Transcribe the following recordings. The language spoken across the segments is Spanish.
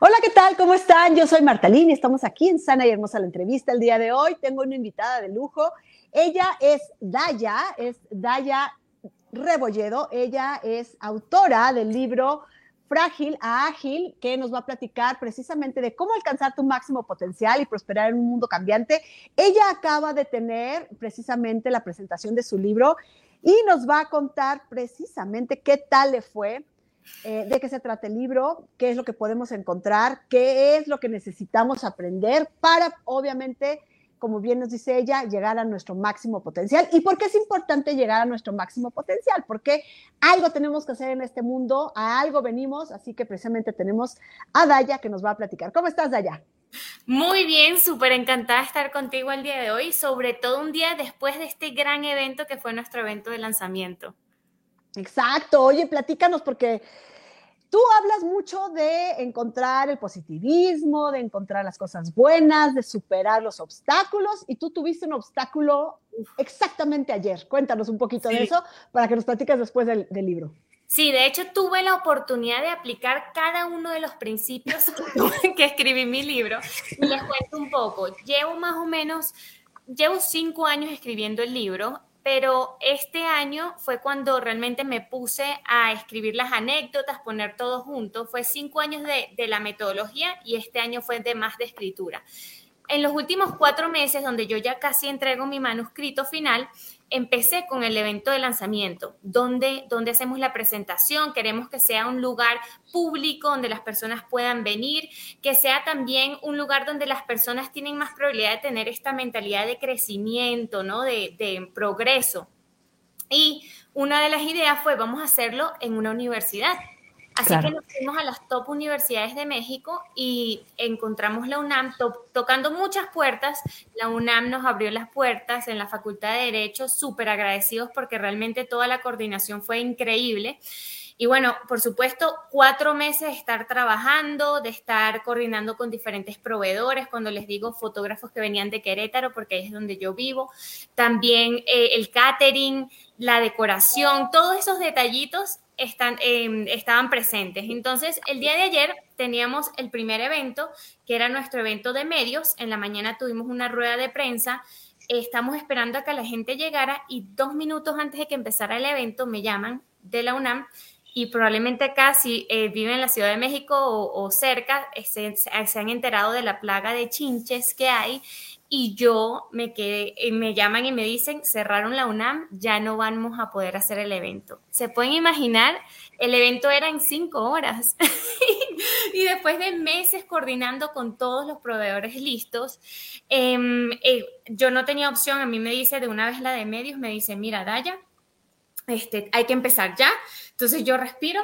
Hola, ¿qué tal? ¿Cómo están? Yo soy Martalín y estamos aquí en Sana y Hermosa la entrevista. El día de hoy tengo una invitada de lujo. Ella es Daya, es Daya Rebolledo. Ella es autora del libro Frágil a Ágil, que nos va a platicar precisamente de cómo alcanzar tu máximo potencial y prosperar en un mundo cambiante. Ella acaba de tener precisamente la presentación de su libro y nos va a contar precisamente qué tal le fue eh, de qué se trata el libro, qué es lo que podemos encontrar, qué es lo que necesitamos aprender para, obviamente, como bien nos dice ella, llegar a nuestro máximo potencial. ¿Y por qué es importante llegar a nuestro máximo potencial? Porque algo tenemos que hacer en este mundo, a algo venimos, así que precisamente tenemos a Daya que nos va a platicar. ¿Cómo estás, Daya? Muy bien, súper encantada de estar contigo el día de hoy, sobre todo un día después de este gran evento que fue nuestro evento de lanzamiento. Exacto. Oye, platícanos porque tú hablas mucho de encontrar el positivismo, de encontrar las cosas buenas, de superar los obstáculos y tú tuviste un obstáculo exactamente ayer. Cuéntanos un poquito de eso para que nos platiques después del, libro. Sí, de hecho tuve la oportunidad de aplicar cada uno de los principios que escribí en mi libro y les cuento un poco. Llevo más o menos, llevo cinco años escribiendo el libro pero este año fue cuando realmente me puse a escribir las anécdotas, poner todo junto. Fue cinco años de, la metodología y este año fue de más de escritura. En los últimos cuatro meses, donde yo ya casi entrego mi manuscrito final, empecé con el evento de lanzamiento, donde, donde hacemos la presentación, queremos que sea un lugar público donde las personas puedan venir, que sea también un lugar donde las personas tienen más probabilidad de tener esta mentalidad de crecimiento, ¿no? de, de progreso. Y una de las ideas fue, vamos a hacerlo en una universidad. Así que nos fuimos a las top universidades de México y encontramos la UNAM tocando muchas puertas. La UNAM nos abrió las puertas en la Facultad de Derecho, súper agradecidos porque realmente toda la coordinación fue increíble. Y bueno, por supuesto, cuatro meses de estar trabajando, de estar coordinando con diferentes proveedores, cuando les digo fotógrafos que venían de Querétaro, porque ahí es donde yo vivo, también eh, el catering, la decoración, todos esos detallitos em, estaban presentes. Entonces, el día de ayer teníamos el primer evento, que era nuestro evento de medios. En la mañana tuvimos una rueda de prensa. Estamos esperando a que la gente llegara y dos minutos antes de que empezara el evento me llaman de la UNAM y probablemente acá, si eh, viven en la Ciudad de México o, cerca, eh, se, se, han enterado de la plaga de chinches que hay y yo me quedé, eh, me llaman y me dicen, cerraron la UNAM, ya no vamos a poder hacer el evento. Se pueden imaginar, el evento era en cinco horas y después de meses coordinando con todos los proveedores listos, em, yo no tenía opción, a mí me dice de una vez la de medios, me dice, mira, Daya, este, hay que empezar ya. Entonces yo respiro,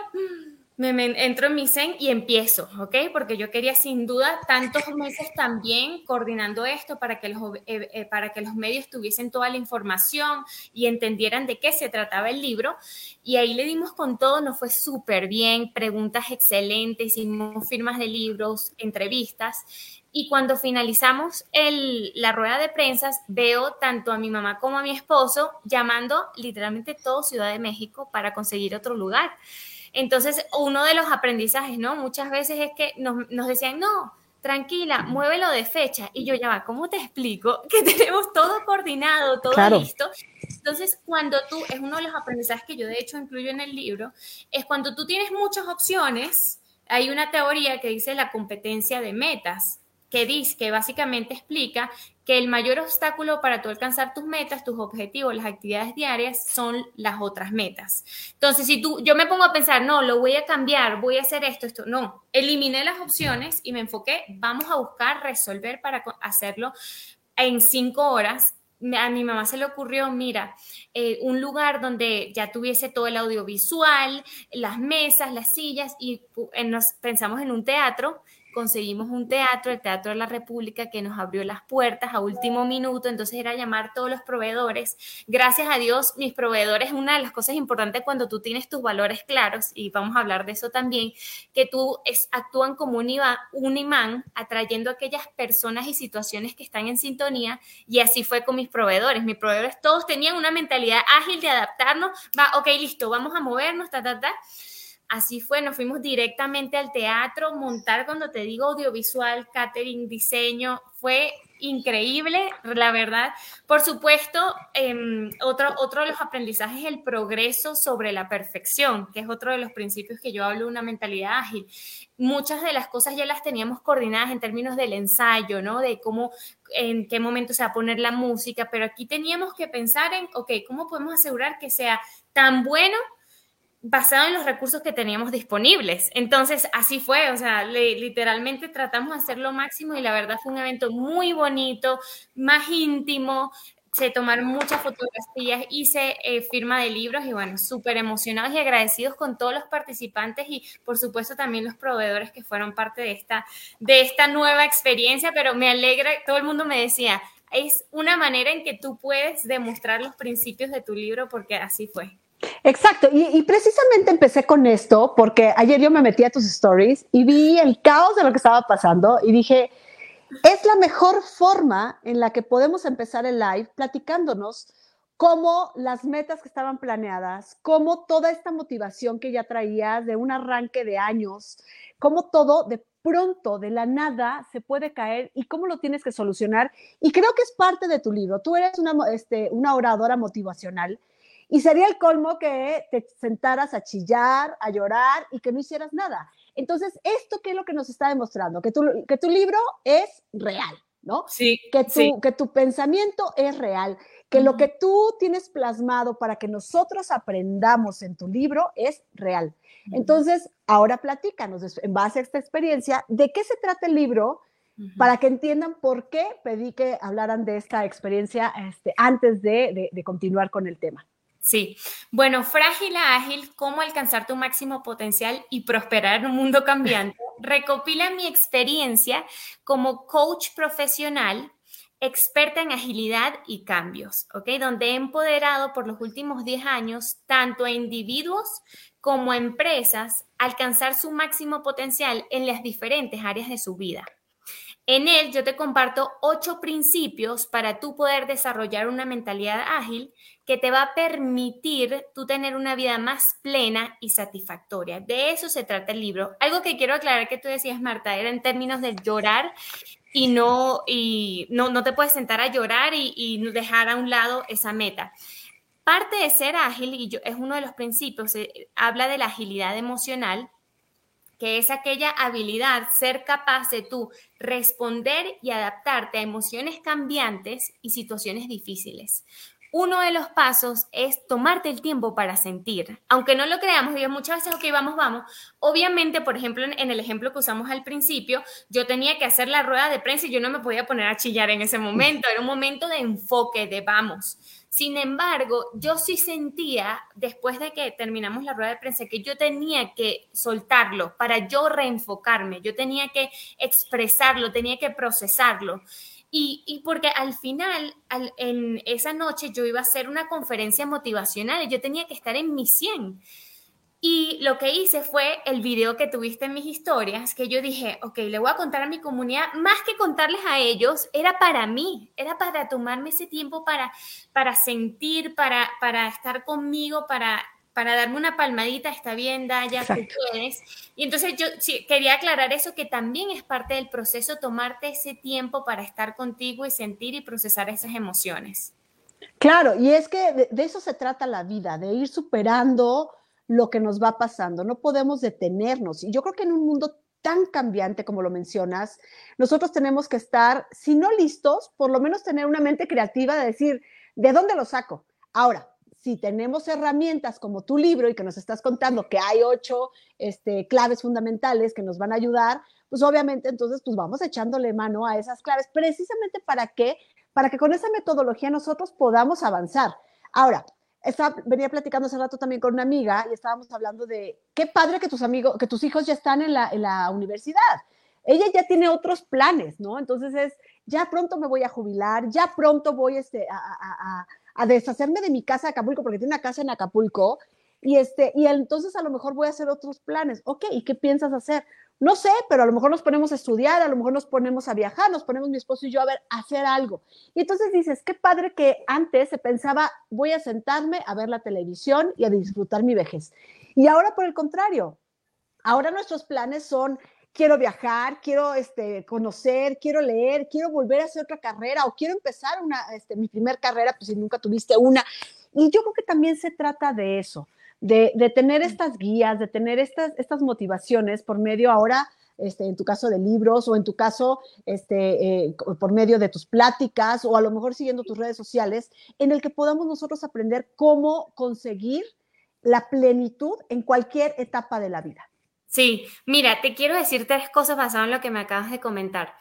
me, entro en mi zen y empiezo, ¿ok? Porque yo quería sin duda tantos meses también coordinando esto para que, los, eh, eh, para que los medios tuviesen toda la información y entendieran de qué se trataba el libro. Y ahí le dimos con todo, nos fue súper bien, preguntas excelentes, hicimos firmas de libros, entrevistas. Y cuando finalizamos el, la rueda de prensa, veo tanto a mi mamá como a mi esposo llamando literalmente todo Ciudad de México para conseguir otro lugar. Entonces, uno de los aprendizajes, ¿no? Muchas veces es que nos, nos decían, no, tranquila, muévelo de fecha. Y yo ya va, ¿cómo te explico? Que tenemos todo coordinado, todo listo. Entonces, cuando tú, es uno de los aprendizajes que yo de hecho incluyo en el libro, es cuando tú tienes muchas opciones, hay una teoría que dice la competencia de metas que dice, que básicamente explica que el mayor obstáculo para tú alcanzar tus metas, tus objetivos, las actividades diarias son las otras metas. Entonces, si tú, yo me pongo a pensar, no, lo voy a cambiar, voy a hacer esto, esto, no, eliminé las opciones y me enfoqué, vamos a buscar resolver para hacerlo en cinco horas. A mi mamá se le ocurrió, mira, eh, un lugar donde ya tuviese todo el audiovisual, las mesas, las sillas, y nos pensamos en un teatro conseguimos un teatro, el Teatro de la República, que nos abrió las puertas a último minuto, entonces era llamar todos los proveedores. Gracias a Dios, mis proveedores, una de las cosas importantes cuando tú tienes tus valores claros, y vamos a hablar de eso también, que tú es, actúan como un, un imán, atrayendo a aquellas personas y situaciones que están en sintonía, y así fue con mis proveedores. Mis proveedores todos tenían una mentalidad ágil de adaptarnos, va, ok, listo, vamos a movernos, ta, ta, ta así fue, nos fuimos directamente al teatro, montar cuando te digo audiovisual, catering, diseño, fue increíble, la verdad. Por supuesto, em, otro, otro de los aprendizajes es el progreso sobre la perfección, que es otro de los principios que yo hablo de una mentalidad ágil. Muchas de las cosas ya las teníamos coordinadas en términos del ensayo, ¿no? De cómo, en qué momento se va a poner la música, pero aquí teníamos que pensar en, ok, ¿cómo podemos asegurar que sea tan bueno basado en los recursos que teníamos disponibles. Entonces, así fue, o sea, literalmente tratamos de hacer lo máximo y la verdad fue un evento muy bonito, más íntimo, se tomaron muchas fotografías, hice eh, firma de libros y bueno, súper emocionados y agradecidos con todos los participantes y por supuesto también los proveedores que fueron parte de esta, de esta nueva experiencia, pero me alegra, todo el mundo me decía, es una manera en que tú puedes demostrar los principios de tu libro porque así fue. Exacto, y, precisamente empecé con esto porque ayer yo me metí a tus stories y vi el caos de lo que estaba pasando y dije, es la mejor forma en la que podemos empezar el live platicándonos cómo las metas que estaban planeadas, cómo toda esta motivación que ya traías de un arranque de años, cómo todo de pronto, de la nada, se puede caer y cómo lo tienes que solucionar. Y creo que es parte de tu libro. Tú eres una, este, una oradora motivacional y sería el colmo que te sentaras a chillar, a llorar y que no hicieras nada. Entonces, ¿esto qué es lo que nos está demostrando? Que tu, que tu libro es real, ¿no? Sí. Que tu, que tu pensamiento es real, que lo que tú tienes plasmado para que nosotros aprendamos en tu libro es real. Entonces, ahora platícanos, en base a esta experiencia, ¿de qué se trata el libro? Para que entiendan por qué pedí que hablaran de esta experiencia este, antes de continuar con el tema. Sí, bueno, frágil a ágil, cómo alcanzar tu máximo potencial y prosperar en un mundo cambiante. Recopila mi experiencia como coach profesional, experta en agilidad y cambios, ¿ok? Donde he empoderado por los últimos 10 años tanto a individuos como a empresas alcanzar su máximo potencial en las diferentes áreas de su vida. En él yo te comparto ocho principios para tú poder desarrollar una mentalidad ágil que te va a permitir tú tener una vida más plena y satisfactoria. De eso se trata el libro. Algo que quiero aclarar que tú decías, Marta, era en términos de llorar y no, y no, no te puedes sentar a llorar y, y dejar a un lado esa meta. Parte de ser ágil, es uno de los principios, habla de la agilidad emocional, que es aquella habilidad, ser capaz de tú responder y adaptarte a emociones cambiantes y situaciones difíciles. Uno de los pasos es tomarte el tiempo para sentir. Aunque no lo creamos, digo muchas veces, ok, vamos, vamos. Obviamente, por ejemplo, en, el ejemplo que usamos al principio, yo tenía que hacer la rueda de prensa y yo no me podía poner a chillar en ese momento. Era un momento de enfoque, de vamos. Sin embargo, yo sí sentía, después de que terminamos la rueda de prensa, que yo tenía que soltarlo para yo reenfocarme, yo tenía que expresarlo, tenía que procesarlo. Y, porque al final, en esa noche, yo iba a hacer una conferencia motivacional y yo tenía que estar en mi 100. Y lo que hice fue el video que tuviste en mis historias, que yo dije, ok, le voy a contar a mi comunidad, más que contarles a ellos, era para mí, era para tomarme ese tiempo para, para sentir, para, para estar conmigo, para, para darme una palmadita, está bien, Daya, tú puedes. Y entonces yo quería aclarar eso, que también es parte del proceso, tomarte ese tiempo para estar contigo y sentir y procesar esas emociones. Claro, y es que de eso se trata la vida, de ir superando lo que nos va pasando, no podemos detenernos. Y yo creo que en un mundo tan cambiante como lo mencionas, nosotros tenemos que estar, si no listos, por lo menos tener una mente creativa de decir, ¿de dónde lo saco? Ahora, si tenemos herramientas como tu libro y que nos estás contando que hay ocho este, claves fundamentales que nos van a ayudar, pues obviamente entonces pues vamos echándole mano a esas claves, precisamente para que, para que con esa metodología nosotros podamos avanzar. Ahora, venía platicando hace rato también con una amiga y estábamos hablando de qué padre que tus amigos, que tus hijos ya están en la, en la universidad. Ella ya tiene otros planes, ¿no? Entonces es, ya pronto me voy a jubilar, ya pronto voy este, a, a, a, deshacerme de mi casa de Acapulco, porque tiene una casa en Acapulco, y, este, y entonces a lo mejor voy a hacer otros planes. Ok, ¿y qué piensas hacer? No sé, pero a lo mejor nos ponemos a estudiar, a lo mejor nos ponemos a viajar, nos ponemos mi esposo y yo a ver, hacer algo. Y entonces dices, qué padre que antes se pensaba, voy a sentarme a ver la televisión y a disfrutar mi vejez. Y ahora por el contrario, ahora nuestros planes son quiero viajar, quiero este, conocer, quiero leer, quiero volver a hacer otra carrera o quiero empezar una, este, mi primer carrera, pues si nunca tuviste una. Y yo creo que también se trata de eso, de, de tener estas guías, de tener estas, estas motivaciones por medio ahora, este, en tu caso de libros o en tu caso este, eh, por medio de tus pláticas o a lo mejor siguiendo tus redes sociales, en el que podamos nosotros aprender cómo conseguir la plenitud en cualquier etapa de la vida. Sí, mira, te quiero decir tres cosas basadas en lo que me acabas de comentar.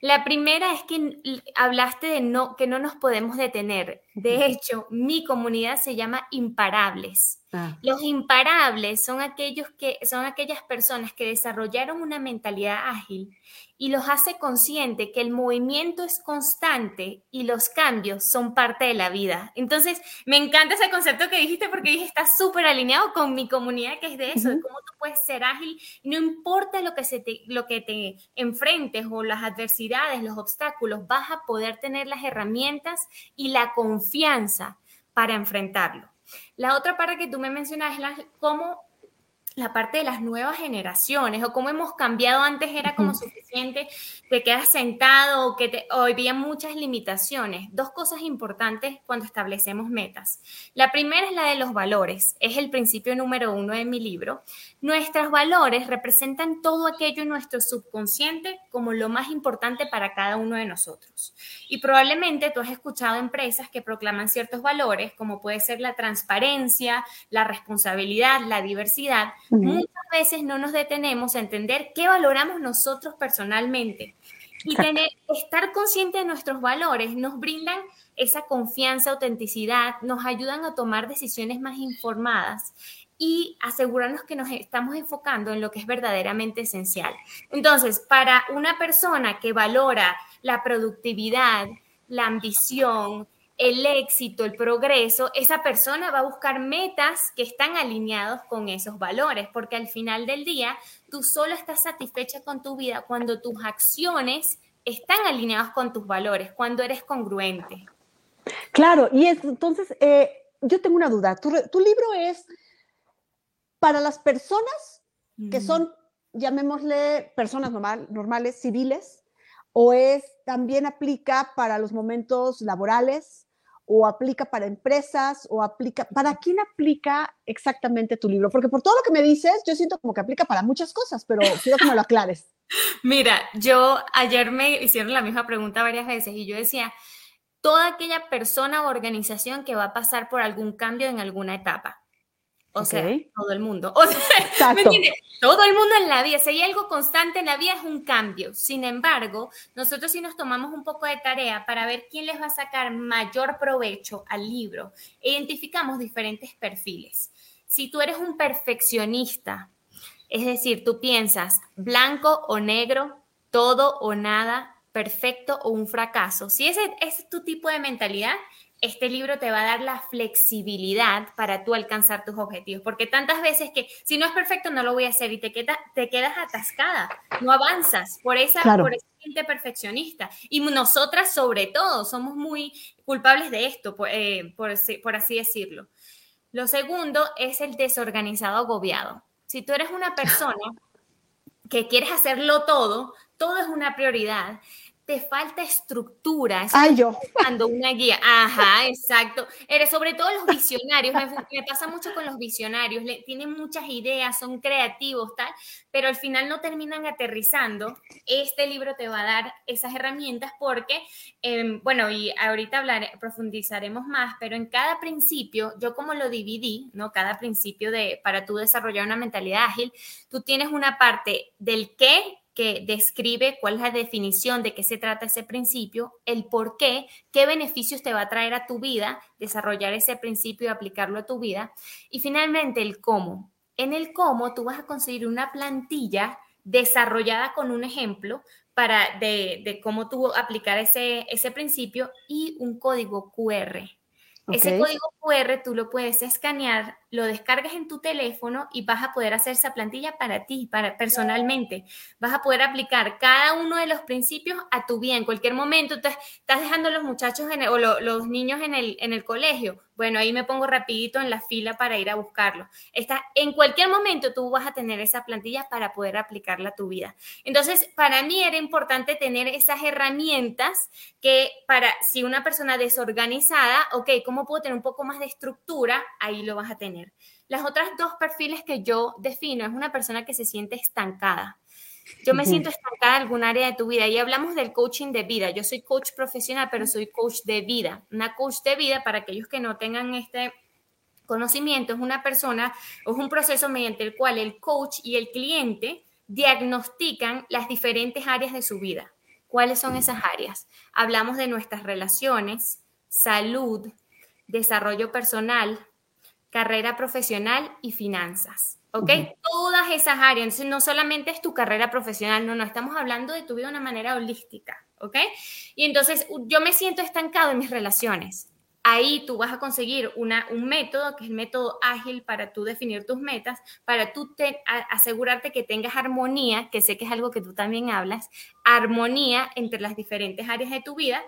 La primera es que hablaste de no, que no nos podemos detener. De hecho, mi comunidad se llama imparables. Ah. Los imparables son aquellos que son aquellas personas que desarrollaron una mentalidad ágil y los hace consciente que el movimiento es constante y los cambios son parte de la vida. Entonces, me encanta ese concepto que dijiste porque dije, está súper alineado con mi comunidad que es de eso, de cómo tú puedes ser ágil no importa lo que, se te, lo que te enfrentes o las adversidades, los obstáculos, vas a poder tener las herramientas y la confianza para enfrentarlo. La otra parte que tú me mencionas es la, cómo la parte de las nuevas generaciones o cómo hemos cambiado. Antes era como suficiente, te quedas sentado o que te, hoy había muchas limitaciones. Dos cosas importantes cuando establecemos metas. La primera es la de los valores. Es el principio número uno de mi libro. Nuestros valores representan todo aquello en nuestro subconsciente como lo más importante para cada uno de nosotros. Y probablemente tú has escuchado empresas que proclaman ciertos valores, como puede ser la transparencia, la responsabilidad, la diversidad Muchas veces no nos detenemos a entender qué valoramos nosotros personalmente. Y tener, estar consciente de nuestros valores nos brindan esa confianza, autenticidad, nos ayudan a tomar decisiones más informadas y asegurarnos que nos estamos enfocando en lo que es verdaderamente esencial. Entonces, para una persona que valora la productividad, la ambición, el éxito, el progreso, esa persona va a buscar metas que están alineados con esos valores, porque al final del día tú solo estás satisfecha con tu vida cuando tus acciones están alineadas con tus valores, cuando eres congruente. Claro, y entonces eh, yo tengo una duda. ¿Tu, libro es para las personas que son, llamémosle, personas normales, civiles, o es también aplica para los momentos laborales, o aplica para empresas o aplica, ¿para quién aplica exactamente tu libro? Porque por todo lo que me dices, yo siento como que aplica para muchas cosas, pero quiero que me lo aclares. Mira, yo ayer me hicieron la misma pregunta varias veces y yo decía, toda aquella persona o organización que va a pasar por algún cambio en alguna etapa. O sea, todo el mundo. O sea, ¿me entiendes? Todo el mundo en la vida. Si hay algo constante en la vida es un cambio. Sin embargo, nosotros sí nos tomamos un poco de tarea para ver quién les va a sacar mayor provecho al libro. Identificamos diferentes perfiles. Si tú eres un perfeccionista, es decir, tú piensas blanco o negro, todo o nada, perfecto o un fracaso. Si ese es tu tipo de mentalidad, este libro te va a dar la flexibilidad para tú alcanzar tus objetivos, porque tantas veces que si no es perfecto no lo voy a hacer y te, queda, te quedas atascada, no avanzas por esa, por esa gente perfeccionista. Y nosotras sobre todo somos muy culpables de esto, por, eh, por, por así decirlo. Lo segundo es el desorganizado agobiado. Si tú eres una persona que quieres hacerlo todo, todo es una prioridad te falta estructura. Ay, yo. Cuando una guía. Ajá, exacto. Eres sobre todo los visionarios. Me, pasa mucho con los visionarios. Le, tienen muchas ideas, son creativos, tal, pero al final no terminan aterrizando. Este libro te va a dar esas herramientas porque, em, bueno, y ahorita hablar, profundizaremos más, pero en cada principio, yo como lo dividí, ¿no? Cada principio de, para tú desarrollar una mentalidad ágil, tú tienes una parte del qué que describe cuál es la definición de qué se trata ese principio, el por qué, qué beneficios te va a traer a tu vida, desarrollar ese principio y aplicarlo a tu vida. Y finalmente el cómo. En el cómo tú vas a conseguir una plantilla desarrollada con un ejemplo para de, cómo tú aplicar ese, ese principio y un código QR. Ese código QR tú lo puedes escanear lo descargas en tu teléfono y vas a poder hacer esa plantilla para ti, para personalmente. Vas a poder aplicar cada uno de los principios a tu vida. En cualquier momento estás, estás dejando a los muchachos o los niños en el, en el colegio. Bueno, ahí me pongo rapidito en la fila para ir a buscarlo. Está, en cualquier momento tú vas a tener esa plantilla para poder aplicarla a tu vida. Entonces, para mí era importante tener esas herramientas que para si una persona desorganizada, ok, ¿cómo puedo tener un poco más de estructura? Ahí lo vas a tener. Las otras dos perfiles que yo defino es una persona que se siente estancada. Yo me siento estancada en algún área de tu vida y hablamos del coaching de vida. Yo soy coach profesional, pero soy coach de vida. Una coach de vida, para aquellos que no tengan este conocimiento, es una persona o es un proceso mediante el cual el coach y el cliente diagnostican las diferentes áreas de su vida. ¿Cuáles son esas áreas? Hablamos de nuestras relaciones, salud, desarrollo personal, carrera profesional y finanzas. ¿Ok? Todas esas áreas. Entonces, no solamente es tu carrera profesional, no, no, estamos hablando de tu vida de una manera holística. ¿Ok? Y entonces, yo me siento estancado en mis relaciones. Ahí tú vas a conseguir una, un método, que es el método ágil para tú definir tus metas, para tú te, asegurarte que tengas armonía, que sé que es algo que tú también hablas, armonía entre las diferentes áreas de tu vida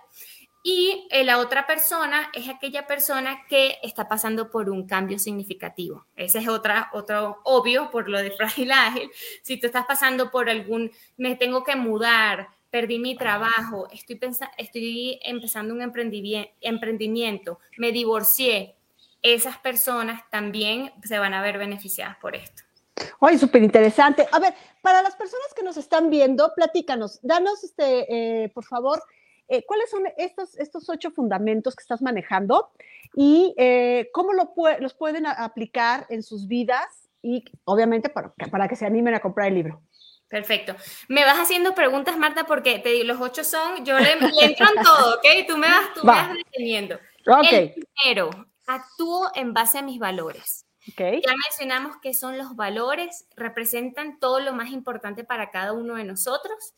y eh, la otra persona es aquella persona que está pasando por un cambio significativo. Ese es otra, otro obvio por lo de frágil ágil. Si tú estás pasando por algún, me tengo que mudar, perdí mi trabajo, estoy, estoy empezando un emprendimiento, me divorcié, esas personas también se van a ver beneficiadas por esto. Oye, súper interesante. A ver, para las personas que nos están viendo, platícanos, danos, este, eh, por favor, eh, ¿cuáles son estos, estos ocho fundamentos que estás manejando y eh, cómo lo los pueden aplicar en sus vidas y obviamente para, para que se animen a comprar el libro? Perfecto. Me vas haciendo preguntas, Marta, porque te digo, los ocho son, yo le, entro en todo, ¿ok? Tú me vas, tú vas deteniendo. El primero, actúo en base a mis valores. Okay. Ya mencionamos que son los valores, representan todo lo más importante para cada uno de nosotros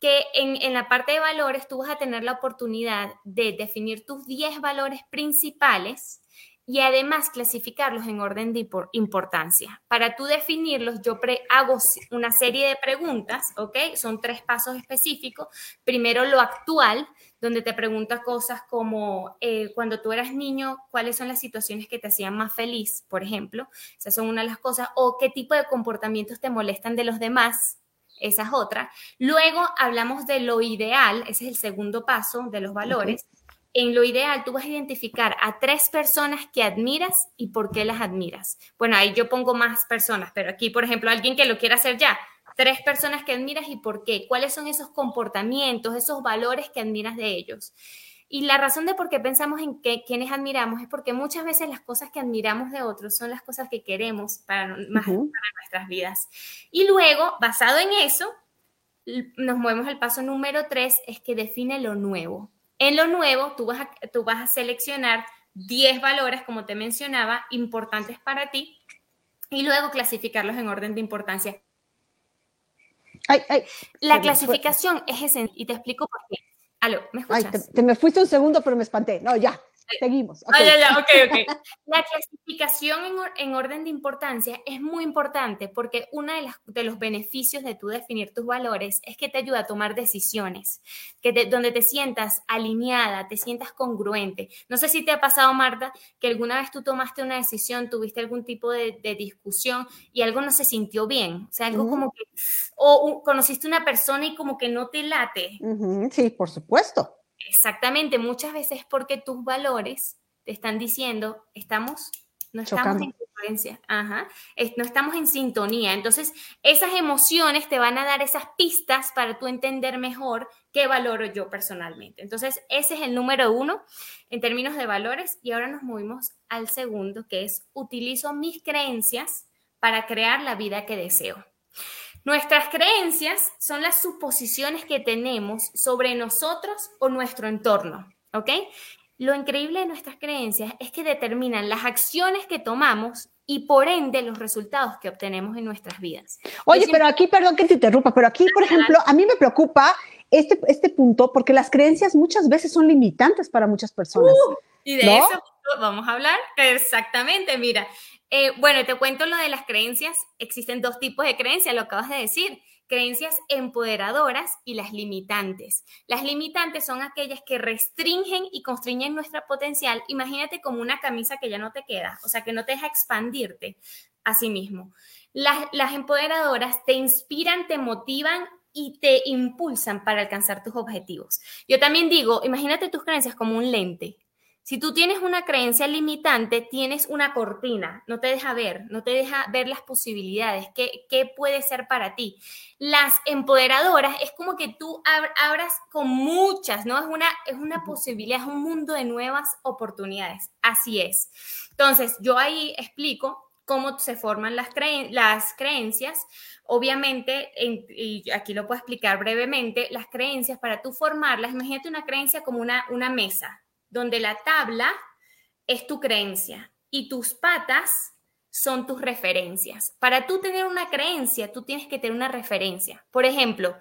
que en, la parte de valores tú vas a tener la oportunidad de definir tus 10 valores principales y además clasificarlos en orden de importancia. Para tú definirlos, yo hago una serie de preguntas, ¿ok? Son tres pasos específicos. Primero, lo actual, donde te pregunta cosas como eh, cuando tú eras niño, cuáles son las situaciones que te hacían más feliz, por ejemplo. Esas son una de las cosas. O qué tipo de comportamientos te molestan de los demás, esa es otra. Luego hablamos de lo ideal, ese es el segundo paso de los valores. En lo ideal, tú vas a identificar a tres personas que admiras y por qué las admiras. Bueno, ahí yo pongo más personas, pero aquí, por ejemplo, alguien que lo quiera hacer ya, tres personas que admiras y por qué. ¿Cuáles son esos comportamientos, esos valores que admiras de ellos? Y la razón de por qué pensamos en que, quienes admiramos es porque muchas veces las cosas que admiramos de otros son las cosas que queremos para, nuestras vidas. Y luego, basado en eso, nos movemos al paso número tres, es que define lo nuevo. En lo nuevo, tú vas a, tú vas a seleccionar 10 valores, como te mencionaba, importantes para ti, y luego clasificarlos en orden de importancia. la clasificación es esencial, y te explico por qué. Aló, ¿me escuchas? te, me fuiste un segundo, pero me espanté. No, ya, seguimos. Ah, ya, ya. La clasificación en, orden de importancia es muy importante porque uno de, de, los beneficios de tú definir tus valores es que te ayuda a tomar decisiones, que donde te sientas alineada, te sientas congruente. No sé si te ha pasado, Marta, que alguna vez tú tomaste una decisión, tuviste algún tipo de, discusión y algo no se sintió bien. O sea, algo como que, o conociste una persona y como que no te late. Sí, por supuesto. Exactamente, muchas veces porque tus valores te están diciendo, estamos, no estamos en ajá, no estamos en sintonía. Entonces, esas emociones te van a dar esas pistas para tú entender mejor qué valoro yo personalmente. Entonces, ese es el número uno en términos de valores y ahora nos movimos al segundo, que es utilizo mis creencias para crear la vida que deseo. Nuestras creencias son las suposiciones que tenemos sobre nosotros o nuestro entorno, ¿ok? Lo increíble de nuestras creencias es que determinan las acciones que tomamos y por ende los resultados que obtenemos en nuestras vidas. Oye, pero aquí, perdón que te interrumpa, pero aquí, por ejemplo, a mí me preocupa este, este punto porque las creencias muchas veces son limitantes para muchas personas. Uh, y de eso vamos a hablar exactamente. Mira, Eh, bueno, te cuento lo de las creencias. Existen dos tipos de creencias, lo acabas de decir. Creencias empoderadoras y las limitantes. Las limitantes son aquellas que restringen y constriñen nuestro potencial. Imagínate como una camisa que ya no te queda, o sea, que no te deja expandirte a sí mismo. Las, las empoderadoras te inspiran, te motivan y te impulsan para alcanzar tus objetivos. Yo también digo, imagínate tus creencias como un lente. Si tú tienes una creencia limitante, tienes una cortina, no te deja ver, no te deja ver las posibilidades, qué, qué puede ser para ti. Las empoderadoras es como que tú abras con muchas, ¿no? Es una, es una posibilidad, es un mundo de nuevas oportunidades. Así es. Entonces, yo ahí explico cómo se forman las, las creencias. Obviamente, y aquí lo puedo explicar brevemente, las creencias, para tú formarlas, imagínate una creencia como una, una mesa, donde la tabla es tu creencia y tus patas son tus referencias. Para tú tener una creencia, tú tienes que tener una referencia. Por ejemplo,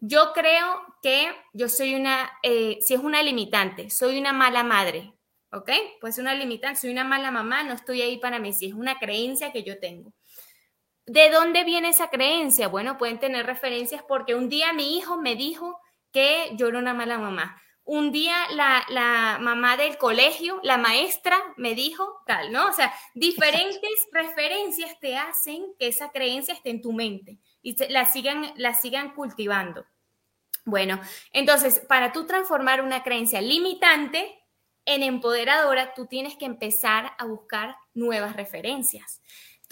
yo creo que yo soy una, eh, si es una limitante, soy una mala madre, ¿ok? Pues una limitante, soy una mala mamá, no estoy ahí para mí, si es una creencia que yo tengo. ¿De dónde viene esa creencia? Bueno, pueden tener referencias porque un día mi hijo me dijo que yo era una mala mamá un día la, mamá del colegio, la maestra, me dijo tal, ¿no? O sea, diferentes referencias te hacen que esa creencia esté en tu mente y la sigan, la sigan cultivando. Bueno, entonces, para tú transformar una creencia limitante en empoderadora, tú tienes que empezar a buscar nuevas referencias.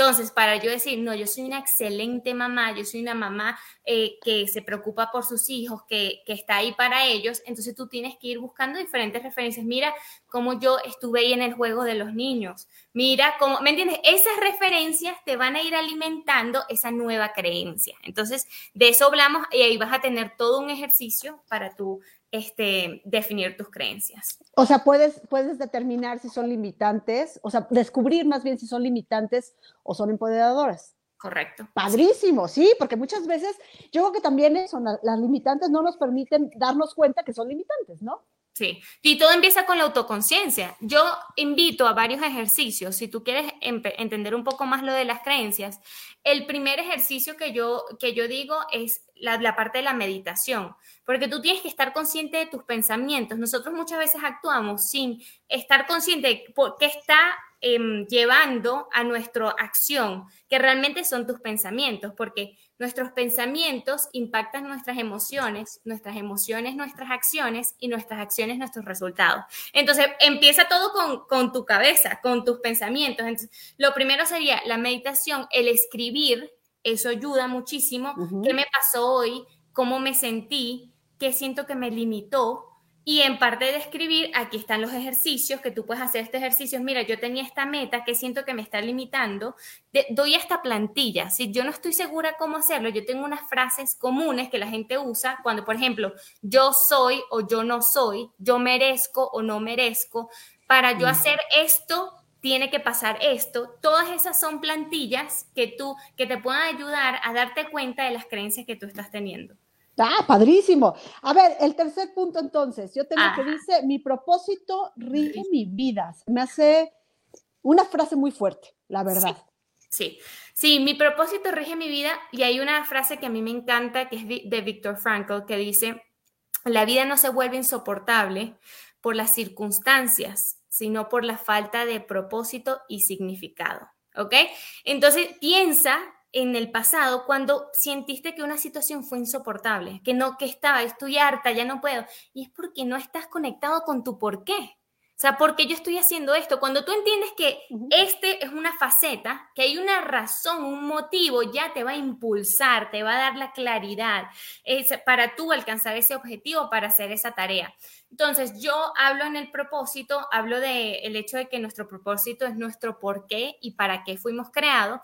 Entonces, para yo decir, no, yo soy una excelente mamá, yo soy una mamá eh, que se preocupa por sus hijos, que, que, está ahí para ellos, entonces tú tienes que ir buscando diferentes referencias. Mira cómo yo estuve ahí en el juego de los niños. Mira cómo, ¿me entiendes? Esas referencias te van a ir alimentando esa nueva creencia. Entonces, de eso hablamos y ahí vas a tener todo un ejercicio para tú este, definir tus creencias. O sea, puedes, puedes determinar si son limitantes, o sea, descubrir más bien si son limitantes o son empoderadoras. Correcto. Padrísimo, sí, porque muchas veces yo creo que también son las limitantes no nos permiten darnos cuenta que son limitantes, ¿no? Sí, y todo empieza con la autoconciencia. Yo invito a varios ejercicios, si tú quieres entender un poco más lo de las creencias, el primer ejercicio que yo, que yo digo es la, parte de la meditación, porque tú tienes que estar consciente de tus pensamientos. Nosotros muchas veces actuamos sin estar consciente de qué está Em, llevando a nuestra acción, que realmente son tus pensamientos, porque nuestros pensamientos impactan nuestras emociones, nuestras emociones, nuestras acciones y nuestras acciones, nuestros resultados. Entonces, empieza todo con, con tu cabeza, con tus pensamientos. Entonces, lo primero sería la meditación, el escribir, eso ayuda muchísimo. ¿Qué me pasó hoy? ¿Cómo me sentí? ¿Qué siento que me limitó? Y en parte de escribir, aquí están los ejercicios que tú puedes hacer este ejercicio. Mira, yo tenía esta meta que siento que me está limitando. doy esta plantilla. Si yo no estoy segura cómo hacerlo, yo tengo unas frases comunes que la gente usa cuando, por ejemplo, yo soy o yo no soy, yo merezco o no merezco. Para yo mm. hacer esto, tiene que pasar esto. Todas esas son plantillas que tú, que te puedan ayudar a darte cuenta de las creencias que tú estás teniendo. Ah, padrísimo. A ver, el tercer punto entonces, yo tengo que dice, mi propósito rige mi vida. Me hace una frase muy fuerte, la verdad. Sí. sí, mi propósito rige mi vida y hay una frase que a mí me encanta, que es de Viktor Frankl, que dice, la vida no se vuelve insoportable por las circunstancias, sino por la falta de propósito y significado. ¿Ok? Entonces piensa en el pasado cuando sentiste que una situación fue insoportable, que no, que estaba, estoy harta, ya no puedo. Y es porque no estás conectado con tu por qué. O sea, porque yo estoy haciendo esto. Cuando tú entiendes que este es una faceta, que hay una razón, un motivo, ya te va a impulsar, te va a dar la claridad para tú alcanzar ese objetivo, para hacer esa tarea. Entonces, yo hablo en el propósito, hablo del el hecho de que nuestro propósito es nuestro por qué y para qué fuimos creados.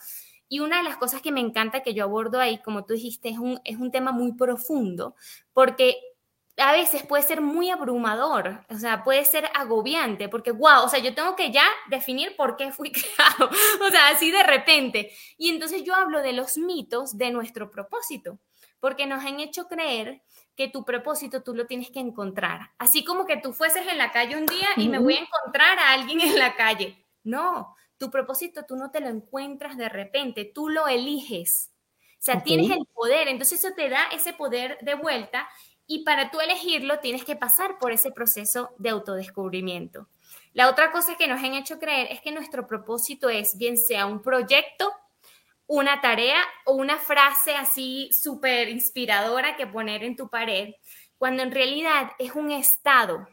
Y una de las cosas que me encanta que yo abordo ahí, como tú dijiste, es un, es un tema muy profundo, porque a veces puede ser muy abrumador, o sea, puede ser agobiante, porque, wow, o sea, yo tengo que ya definir por qué fui creado, o sea, así de repente. Y entonces yo hablo de los mitos de nuestro propósito, porque nos han hecho creer que tu propósito tú lo tienes que encontrar, así como que tú fueses en la calle un día y me voy a encontrar a alguien en la calle. No, Tu propósito tú no te lo encuentras de repente, tú lo eliges. O sea, tienes el poder, entonces eso te da ese poder de vuelta y para tú elegirlo tienes que pasar por ese proceso de autodescubrimiento. La otra cosa que nos han hecho creer es que nuestro propósito es, bien sea un proyecto, una tarea o una frase así súper inspiradora que poner en tu pared, cuando en realidad es un estado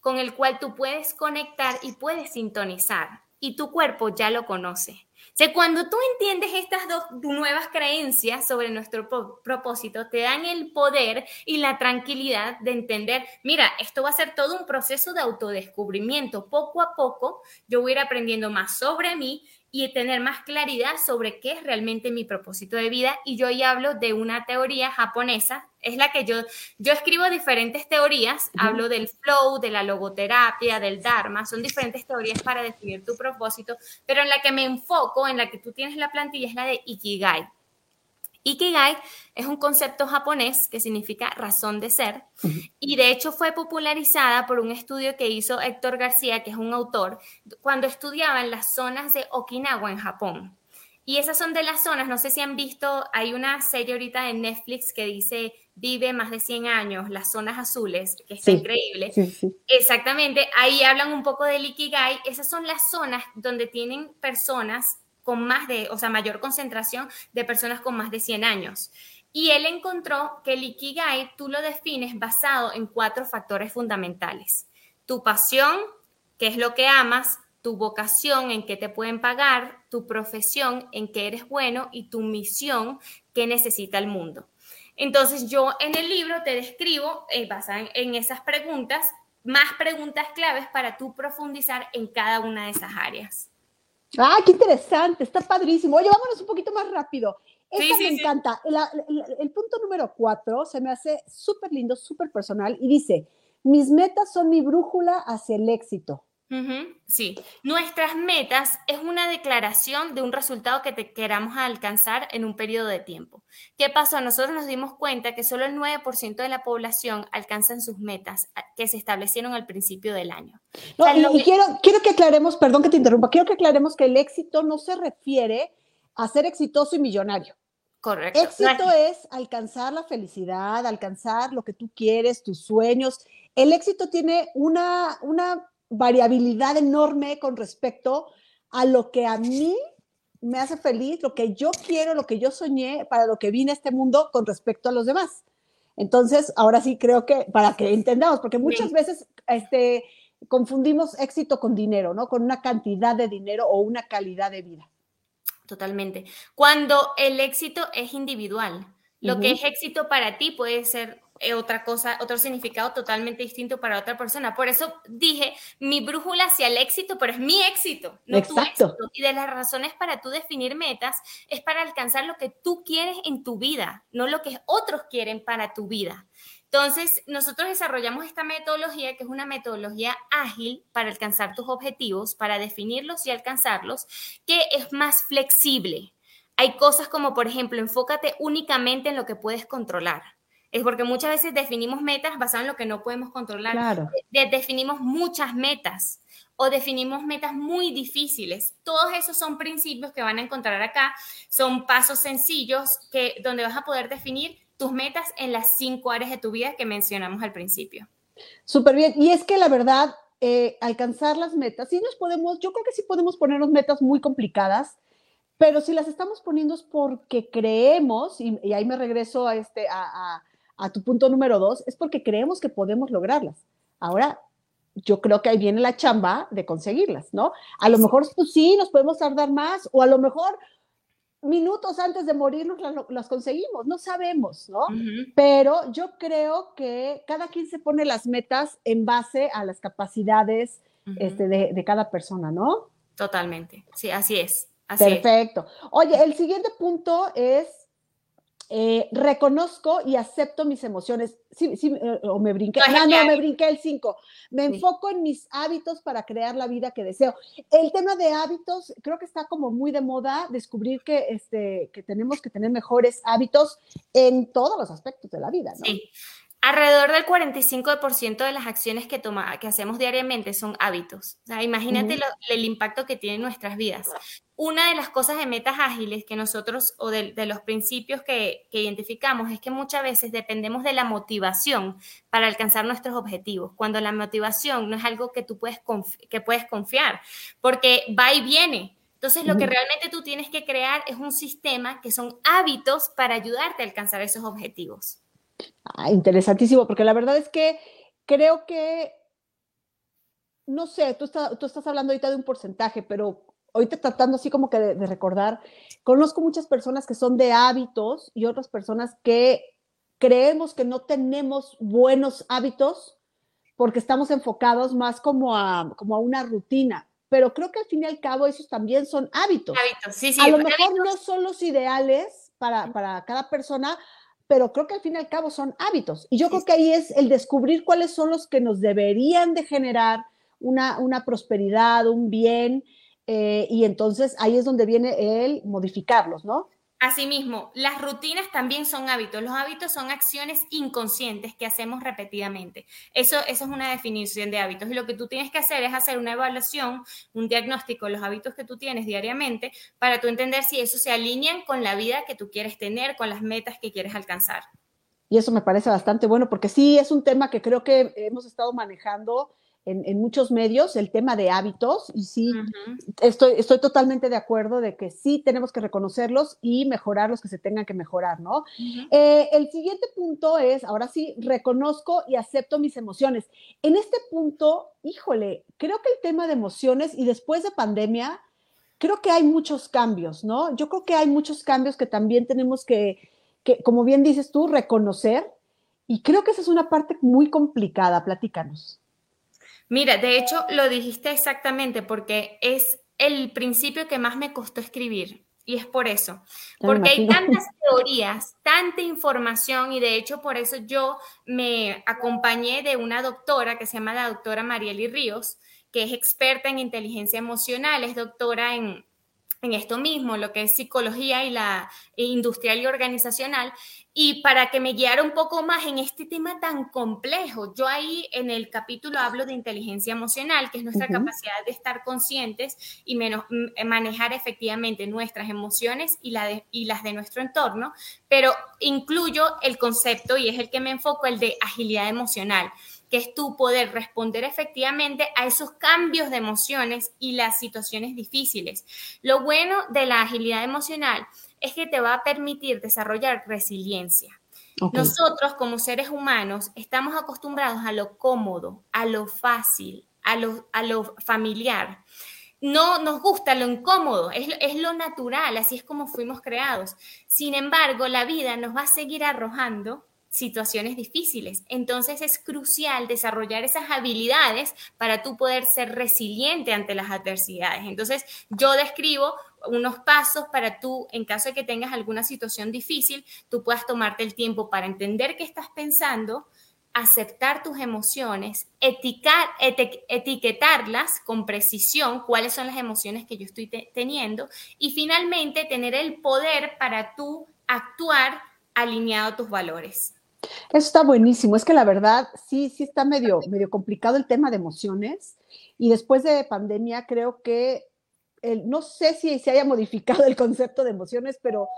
con el cual tú puedes conectar y puedes sintonizar y tu cuerpo ya lo conoce. O cuando tú entiendes estas dos nuevas creencias sobre nuestro propósito, te dan el poder y la tranquilidad de entender, mira, esto va a ser todo un proceso de autodescubrimiento. Poco a poco yo voy a ir aprendiendo más sobre mí y tener más claridad sobre qué es realmente mi propósito de vida. Y yo ya hablo de una teoría japonesa, es la que yo, yo escribo diferentes teorías, hablo del flow, de la logoterapia, del dharma, son diferentes teorías para definir tu propósito, pero en la que me enfoco, en la que tú tienes la plantilla, es la de Ikigai. Ikigai es un concepto japonés que significa razón de ser y de hecho fue popularizada por un estudio que hizo Héctor García, que es un autor, cuando estudiaba en las zonas de Okinawa en Japón. Y esas son de las zonas, no sé si han visto, hay una serie ahorita en Netflix que dice Vive más de 100 años, las zonas azules, que está increíble. Exactamente, ahí hablan un poco del Ikigai, esas son las zonas donde tienen personas con más de, o sea, mayor concentración de personas con más de 100 años. Y él encontró que el Ikigai tú lo defines basado en cuatro factores fundamentales. Tu pasión, que es lo que amas, tu vocación, en qué te pueden pagar, tu profesión, en qué eres bueno y tu misión, que necesita el mundo. Entonces yo en el libro te describo, eh, basado en esas preguntas, más preguntas claves para tú profundizar en cada una de esas áreas. Ah, qué interesante, está padrísimo. Oye, vámonos un poquito más rápido. Esta me encanta. el punto número cuatro se me hace súper lindo, súper personal y dice, mis metas son mi brújula hacia el éxito. Sí, nuestras metas es una declaración de un resultado que te queramos alcanzar en un periodo de tiempo. ¿Qué pasó? Nosotros nos dimos cuenta que solo el 9% de la población alcanzan sus metas que se establecieron al principio del año. y, quiero, quiero que aclaremos, perdón que te interrumpa, quiero que aclaremos que el éxito no se refiere a ser exitoso y millonario. Correcto. Éxito es alcanzar la felicidad, alcanzar lo que tú quieres, tus sueños. El éxito tiene una, una variabilidad enorme con respecto a lo que a mí me hace feliz, lo que yo quiero, lo que yo soñé, para lo que vine a este mundo con respecto a los demás. Entonces, ahora sí creo que para que entendamos, porque muchas veces este, confundimos éxito con dinero, ¿no? Con una cantidad de dinero o una calidad de vida. Totalmente. Cuando el éxito es individual, lo que es éxito para ti puede ser otra cosa, otro significado totalmente distinto para otra persona. Por eso dije, mi brújula hacia el éxito, pero es mi éxito, no tu éxito. Y de las razones para tú definir metas es para alcanzar lo que tú quieres en tu vida, no lo que otros quieren para tu vida. Entonces, nosotros desarrollamos esta metodología, que es una metodología ágil para alcanzar tus objetivos, para definirlos y alcanzarlos, que es más flexible. Hay cosas como, por ejemplo, enfócate únicamente en lo que puedes controlar es porque muchas veces definimos metas basadas en lo que no podemos controlar. definimos muchas metas o definimos metas muy difíciles. Todos esos son principios que van a encontrar acá. Son pasos sencillos que, donde vas a poder definir tus metas en las cinco áreas de tu vida que mencionamos al principio. Súper bien. Y es que la verdad, eh, alcanzar las metas, sí nos podemos, yo creo que sí podemos ponernos metas muy complicadas, pero si las estamos poniendo es porque creemos, y, ahí me regreso a, este, a a tu punto número dos, es porque creemos que podemos lograrlas. Ahora, yo creo que ahí viene la chamba de conseguirlas, ¿no? A lo mejor, pues sí, nos podemos tardar más, o a lo mejor minutos antes de morirnos las, conseguimos, no sabemos, ¿no? Pero yo creo que cada quien se pone las metas en base a las capacidades este, de, cada persona, ¿no? Totalmente, sí, así es. Perfecto. Oye, el siguiente punto es eh, reconozco y acepto mis emociones. Sí, sí, eh, o me brinqué. No, no, me brinqué el 5. Me enfoco en mis hábitos para crear la vida que deseo. El tema de hábitos, creo que está como muy de moda descubrir que, este, que tenemos que tener mejores hábitos en todos los aspectos de la vida, ¿no? Sí. Alrededor del 45% de las acciones que, toma, que hacemos diariamente son hábitos. O sea, imagínate el impacto que tienen nuestras vidas. Una de las cosas de metas ágiles que nosotros, o de, los principios que, identificamos, es que muchas veces dependemos de la motivación para alcanzar nuestros objetivos, cuando la motivación no es algo que tú puedes, que puedes confiar, porque va y viene. Entonces, lo que realmente tú tienes que crear es un sistema que son hábitos para ayudarte a alcanzar esos objetivos. Ah, interesantísimo, porque la verdad es que creo que, no sé, tú, tú estás hablando ahorita de un porcentaje, pero ahorita tratando así como que de, recordar, conozco muchas personas que son de hábitos y otras personas que creemos que no tenemos buenos hábitos porque estamos enfocados más como a, como a una rutina. Pero creo que al fin y al cabo esos también son hábitos. Hábitos, sí, sí. A lo mejor no son los ideales para, para cada persona, pero creo que al fin y al cabo son hábitos. Y yo creo que ahí es el descubrir cuáles son los que nos deberían de generar una, una prosperidad, un bien, eh, y entonces ahí es donde viene el modificarlos, ¿no? Asimismo, las rutinas también son hábitos. Los hábitos son acciones inconscientes que hacemos repetidamente. Eso, eso es una definición de hábitos. Y lo que tú tienes que hacer es hacer una evaluación, un diagnóstico de los hábitos que tú tienes diariamente para tú entender si eso se alinean con la vida que tú quieres tener, con las metas que quieres alcanzar. Y eso me parece bastante bueno porque sí es un tema que creo que hemos estado manejando en, muchos medios el tema de hábitos y sí, estoy, estoy totalmente de acuerdo de que sí tenemos que reconocerlos y mejorar los que se tengan que mejorar, ¿no? Eh, el siguiente punto es, ahora sí, reconozco y acepto mis emociones. En este punto, híjole, creo que el tema de emociones y después de pandemia, creo que hay muchos cambios, ¿no? Yo creo que hay muchos cambios que también tenemos que, que como bien dices tú, reconocer. Y creo que esa es una parte muy complicada. Platícanos. Mira, de hecho lo dijiste exactamente porque es el principio que más me costó escribir. Y es por eso, porque hay tantas teorías, tanta información y de hecho por eso yo me acompañé de una doctora que se llama la doctora Marieli Ríos, que es experta en inteligencia emocional, es doctora en, en esto mismo, lo que es psicología y la industrial y organizacional, y para que me guiara un poco más en este tema tan complejo. Yo ahí en el capítulo hablo de inteligencia emocional, que es nuestra capacidad de estar conscientes y menos, manejar efectivamente nuestras emociones y, la y las de nuestro entorno, pero incluyo el concepto y es el que me enfoco, el de agilidad emocional que es tu poder responder efectivamente a esos cambios de emociones y las situaciones difíciles. Lo bueno de la agilidad emocional es que te va a permitir desarrollar resiliencia. Nosotros como seres humanos estamos acostumbrados a lo cómodo, a lo fácil, a lo, a lo familiar. No nos gusta lo incómodo, es, es lo natural, así es como fuimos creados. Sin embargo, la vida nos va a seguir arrojando situaciones difíciles. Entonces es crucial desarrollar esas habilidades para tú poder ser resiliente ante las adversidades. Entonces yo describo unos pasos para tú, en caso de que tengas alguna situación difícil, tú puedas tomarte el tiempo para entender qué estás pensando, aceptar tus emociones, etiquetarlas con precisión, cuáles son las emociones que yo estoy teniendo, y finalmente tener el poder para tú actuar alineado a tus valores. Eso está buenísimo. Es que la verdad, sí, sí está medio, medio complicado el tema de emociones. Y después de pandemia, creo que no sé si se haya modificado el concepto de emociones, pero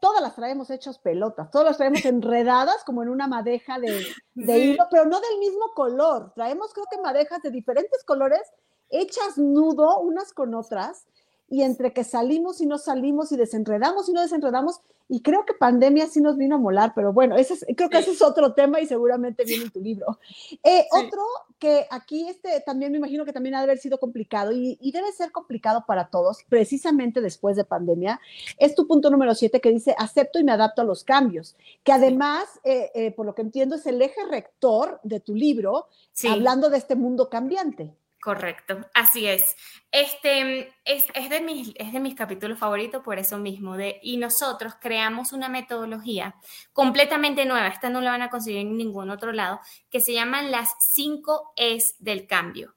todas las traemos hechos pelotas, todas las traemos enredadas como en una madeja de, de hilo, pero no del mismo color. Traemos, creo que madejas de diferentes colores hechas nudo unas con otras y entre que salimos y no salimos y desenredamos y no desenredamos, y creo que pandemia sí nos vino a molar, pero bueno, ese creo que ese es otro tema y seguramente viene en tu libro. Eh, otro que aquí este, también me imagino que también ha de haber sido complicado y, debe ser complicado para todos, precisamente después de pandemia, es tu punto número siete que dice, acepto y me adapto a los cambios, que además, eh, eh, por lo que entiendo, es el eje rector de tu libro, hablando de este mundo cambiante. Correcto, así es. Este es, de mis, es de mis capítulos favoritos por eso mismo. De, y nosotros creamos una metodología completamente nueva, esta no la van a conseguir en ningún otro lado, que se llaman las cinco Es del cambio.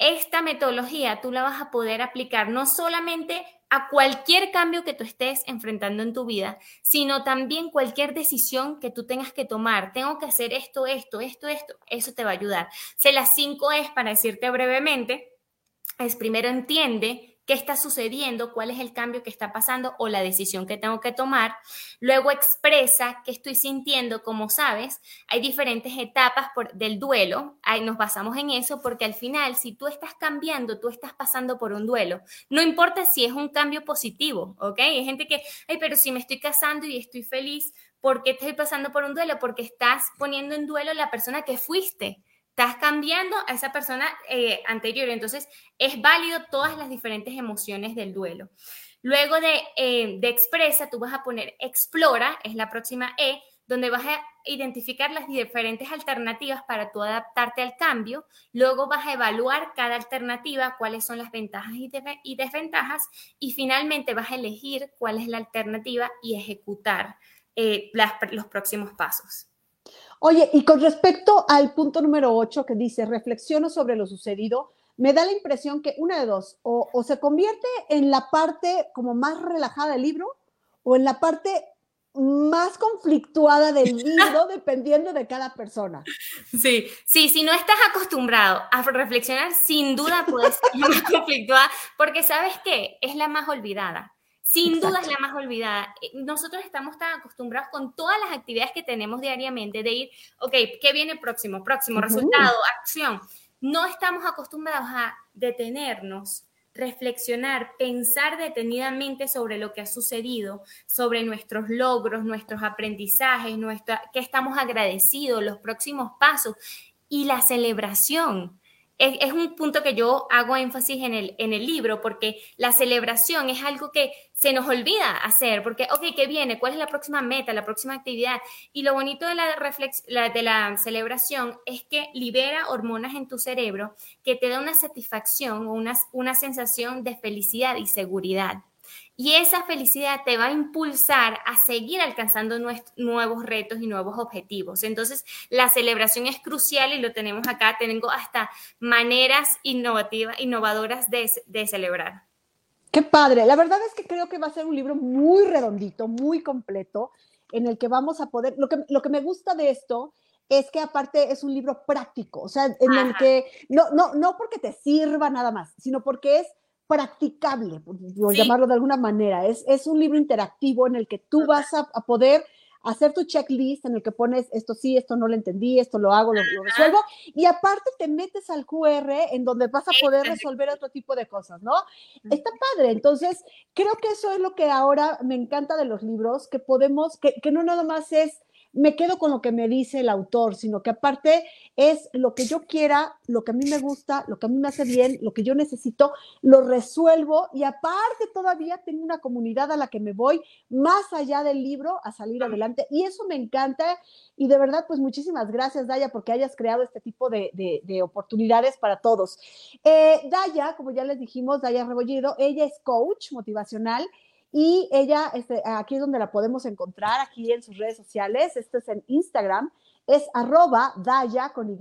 Esta metodología tú la vas a poder aplicar no solamente a cualquier cambio que tú estés enfrentando en tu vida, sino también cualquier decisión que tú tengas que tomar. Tengo que hacer esto, esto, esto, esto. Eso te va a ayudar. Se las cinco es, para decirte brevemente, es primero entiende qué está sucediendo, cuál es el cambio que está pasando o la decisión que tengo que tomar. Luego expresa qué estoy sintiendo, como sabes, hay diferentes etapas del duelo, ahí nos basamos en eso porque al final, si tú estás cambiando, tú estás pasando por un duelo. No importa si es un cambio positivo, ¿ok? Hay gente que, ay, pero si me estoy casando y estoy feliz, ¿por qué estoy pasando por un duelo? Porque estás poniendo en duelo la persona que fuiste estás cambiando a esa persona eh, anterior. Entonces, es válido todas las diferentes emociones del duelo. Luego de, eh, de expresa, tú vas a poner explora, es la próxima E, donde vas a identificar las diferentes alternativas para tú adaptarte al cambio. Luego vas a evaluar cada alternativa, cuáles son las ventajas y, desventajas. Y finalmente vas a elegir cuál es la alternativa y ejecutar eh, los próximos pasos. Oye, y con respecto al punto número 8 que dice, reflexiono sobre lo sucedido, me da la impresión que una de dos, o, se convierte en la parte como más relajada del libro o en la parte más conflictuada del libro, dependiendo de cada persona. Sí, sí, si no estás acostumbrado a reflexionar, sin duda puedes ser más conflictuada, porque sabes qué, es la más olvidada. Sin duda es la más olvidada. Eh, nosotros estamos tan acostumbrados con todas las actividades que tenemos diariamente de ir, ok, ¿qué viene próximo? Próximo, resultado, acción. No estamos acostumbrados a detenernos, reflexionar, pensar detenidamente sobre lo que ha sucedido, sobre nuestros logros, nuestros aprendizajes, nuestra, que estamos agradecidos, los próximos pasos y la celebración es, un punto que yo hago énfasis en el, en el libro, porque la celebración es algo que se nos olvida hacer, porque, ok, ¿qué viene? ¿Cuál es la próxima meta, la próxima actividad? Y lo bonito de la, de la celebración es que libera hormonas en tu cerebro que te da una satisfacción o una sensación de felicidad y seguridad. Y esa felicidad te va a impulsar a seguir alcanzando nuevos retos y nuevos objetivos. Entonces, la celebración es crucial y lo tenemos acá. Tengo hasta maneras innovativas, innovadoras de, de celebrar. Qué padre. La verdad es que creo que va a ser un libro muy redondito, muy completo, en el que vamos a poder, lo que, lo que me gusta de esto es que aparte es un libro práctico, o sea, en el que no, no, no porque te sirva nada más, sino porque es practicable, por, llamarlo de alguna manera. Es, es un libro interactivo en el que tú vas a, poder hacer tu checklist en el que pones esto sí, esto no lo entendí, esto lo hago, lo, resuelvo, y aparte te metes al QR en donde vas a poder resolver otro tipo de cosas, ¿no? Está padre, entonces creo que eso es lo que ahora me encanta de los libros, que podemos, que, que no nada más es me quedo con lo que me dice el autor, sino que aparte es lo que yo quiera, lo que a mí me gusta, lo que a mí me hace bien, lo que yo necesito, lo resuelvo y aparte todavía tengo una comunidad a la que me voy más allá del libro a salir adelante y eso me encanta y de verdad pues muchísimas gracias Daya porque hayas creado este tipo de, oportunidades para todos. Eh, Daya, como ya les dijimos, Daya Rebollido, ella es coach motivacional y ella, este, aquí es donde la podemos encontrar, aquí en sus redes sociales. Esto es en Instagram. Es arroba Daya con Y,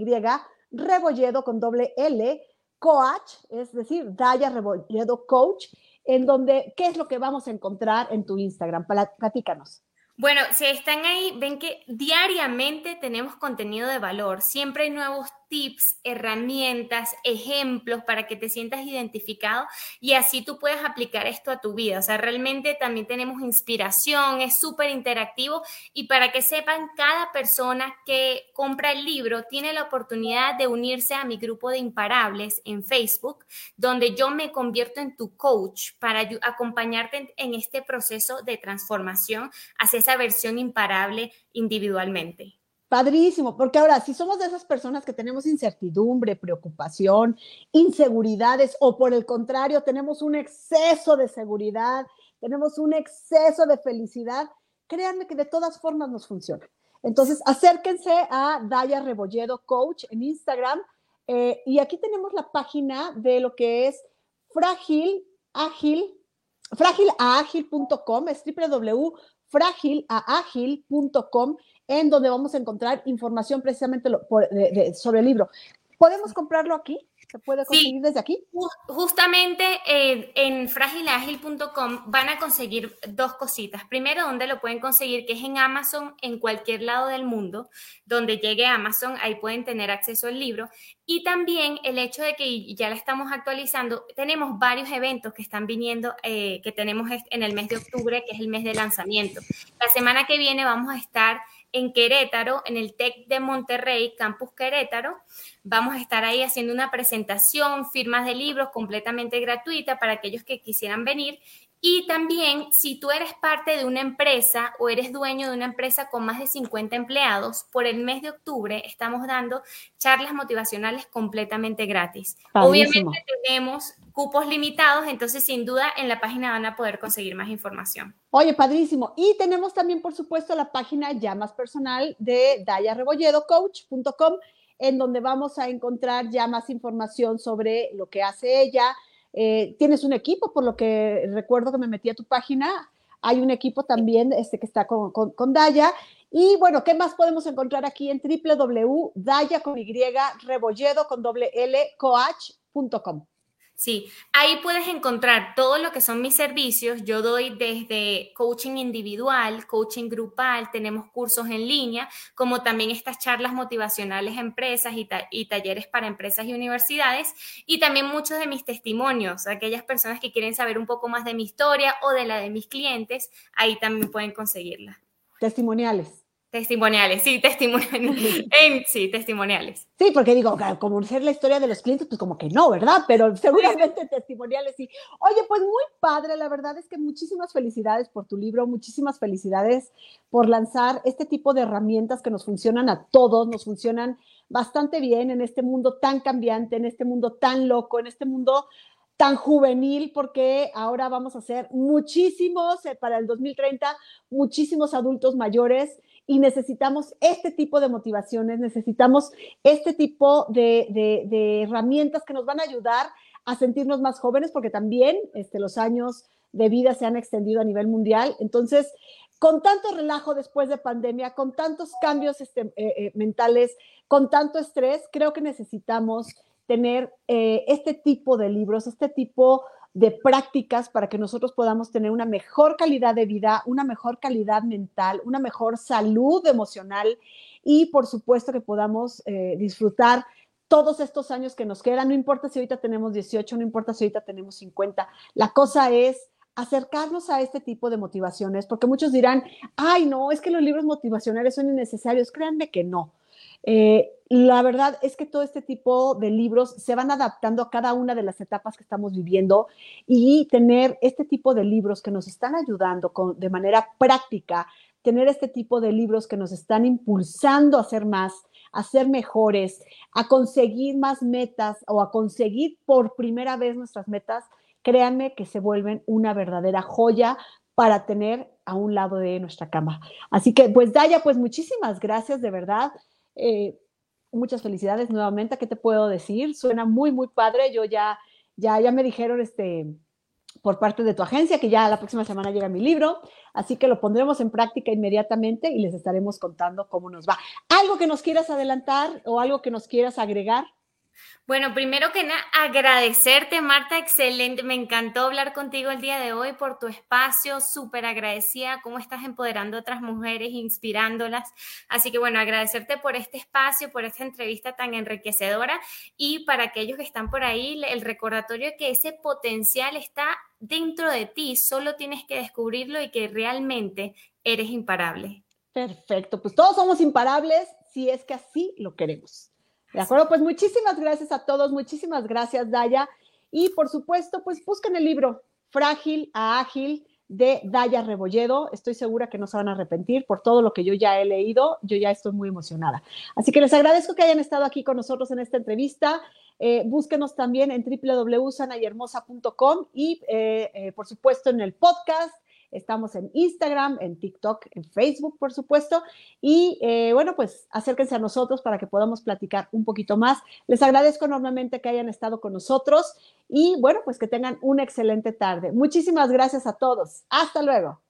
Rebolledo con doble L, coach, es decir, Daya Rebolledo Coach, en donde, ¿qué es lo que vamos a encontrar en tu Instagram? Platícanos. Bueno, si están ahí, ven que diariamente tenemos contenido de valor. Siempre hay nuevos tips, herramientas, ejemplos para que te sientas identificado y así tú puedas aplicar esto a tu vida. O sea, realmente también tenemos inspiración, es súper interactivo y para que sepan, cada persona que compra el libro tiene la oportunidad de unirse a mi grupo de imparables en Facebook, donde yo me convierto en tu coach para acompañarte en este proceso de transformación hacia esa versión imparable individualmente. Padrísimo, porque ahora, si somos de esas personas que tenemos incertidumbre, preocupación, inseguridades, o por el contrario, tenemos un exceso de seguridad, tenemos un exceso de felicidad, créanme que de todas formas nos funciona. Entonces, acérquense a Daya Rebolledo Coach en Instagram. Eh, y aquí tenemos la página de lo que es frágil, ágil, frágilaagil.com, es www.frágilaagil.com en donde vamos a encontrar información precisamente sobre el libro. ¿Podemos comprarlo aquí? ¿Se puede conseguir desde aquí? Justamente eh, en frágilagil.com van a conseguir dos cositas. Primero, donde lo pueden conseguir, que es en Amazon, en cualquier lado del mundo, donde llegue Amazon, ahí pueden tener acceso al libro. Y también el hecho de que ya la estamos actualizando, tenemos varios eventos que están viniendo, eh, que tenemos en el mes de octubre, que es el mes de lanzamiento. La semana que viene vamos a estar en Querétaro, en el TEC de Monterrey, Campus Querétaro. Vamos a estar ahí haciendo una presentación, firmas de libros completamente gratuita para aquellos que quisieran venir. Y también, si tú eres parte de una empresa o eres dueño de una empresa con más de 50 empleados, por el mes de octubre estamos dando charlas motivacionales completamente gratis. Obviamente tenemos cupos limitados, entonces sin duda en la página van a poder conseguir más información. Oye, padrísimo. Y tenemos también, por supuesto, la página ya más personal de dayarebolledocoach.com, en donde vamos a encontrar ya más información sobre lo que hace ella. Eh, tienes un equipo, por lo que recuerdo que me metí a tu página. Hay un equipo también este, que está con, con, Daya. Y bueno, ¿qué más podemos encontrar aquí en www.daya con Y, rebolledo con doble coach.com? Sí, ahí puedes encontrar todo lo que son mis servicios. Yo doy desde coaching individual, coaching grupal, tenemos cursos en línea, como también estas charlas motivacionales a empresas y, y, talleres para empresas y universidades, y también muchos de mis testimonios, aquellas personas que quieren saber un poco más de mi historia o de la de mis clientes, ahí también pueden conseguirla. Testimoniales. Testimoniales, sí, testimoniales. sí, testimoniales. Sí, porque digo, como ser la historia de los clientes, pues como que no, ¿verdad? Pero seguramente testimoniales sí. Oye, pues muy padre, la verdad es que muchísimas felicidades por tu libro, muchísimas felicidades por lanzar este tipo de herramientas que nos funcionan a todos, nos funcionan bastante bien en este mundo tan cambiante, en este mundo tan loco, en este mundo tan juvenil, porque ahora vamos a ser muchísimos, eh, para el 2030, muchísimos adultos mayores y necesitamos este tipo de motivaciones, necesitamos este tipo de, herramientas que nos van a ayudar a sentirnos más jóvenes, porque también este, los años de vida se han extendido a nivel mundial. Entonces, con tanto relajo después de pandemia, con tantos cambios este, eh, eh, mentales, con tanto estrés, creo que necesitamos tener eh, este tipo de libros, este tipo de prácticas para que nosotros podamos tener una mejor calidad de vida, una mejor calidad mental, una mejor salud emocional y por supuesto que podamos eh, disfrutar todos estos años que nos quedan, no importa si ahorita tenemos 18, no importa si ahorita tenemos 50, la cosa es acercarnos a este tipo de motivaciones, porque muchos dirán, ay, no, es que los libros motivacionales son innecesarios, créanme que no. Eh, la verdad es que todo este tipo de libros se van adaptando a cada una de las etapas que estamos viviendo y tener este tipo de libros que nos están ayudando de manera práctica, tener este tipo de libros que nos están impulsando a ser más, a ser mejores, a conseguir más metas o a conseguir por primera vez nuestras metas, créanme que se vuelven una verdadera joya para tener a un lado de nuestra cama. Así que, pues, Daya, pues muchísimas gracias de verdad. Eh, muchas felicidades nuevamente. ¿Qué te puedo decir? Suena muy, muy padre. Yo ya, ya, ya me dijeron este, por parte de tu agencia que ya la próxima semana llega mi libro, así que lo pondremos en práctica inmediatamente y les estaremos contando cómo nos va. ¿Algo que nos quieras adelantar o algo que nos quieras agregar? Bueno, primero que nada, agradecerte, Marta, excelente. Me encantó hablar contigo el día de hoy por tu espacio, súper agradecida, cómo estás empoderando a otras mujeres, inspirándolas. Así que bueno, agradecerte por este espacio, por esta entrevista tan enriquecedora y para aquellos que están por ahí, el recordatorio que ese potencial está dentro de ti, solo tienes que descubrirlo y que realmente eres imparable. Perfecto, pues todos somos imparables si es que así lo queremos. De acuerdo, pues muchísimas gracias a todos, muchísimas gracias, Daya. Y por supuesto, pues busquen el libro Frágil a Ágil de Daya Rebolledo. Estoy segura que no se van a arrepentir por todo lo que yo ya he leído. Yo ya estoy muy emocionada. Así que les agradezco que hayan estado aquí con nosotros en esta entrevista. Eh, búsquenos también en www.sanayhermosa.com y, eh, eh, por supuesto, en el podcast Estamos en Instagram, en TikTok, en Facebook, por supuesto. Y eh, bueno, pues acérquense a nosotros para que podamos platicar un poquito más. Les agradezco enormemente que hayan estado con nosotros y bueno, pues que tengan una excelente tarde. Muchísimas gracias a todos. Hasta luego.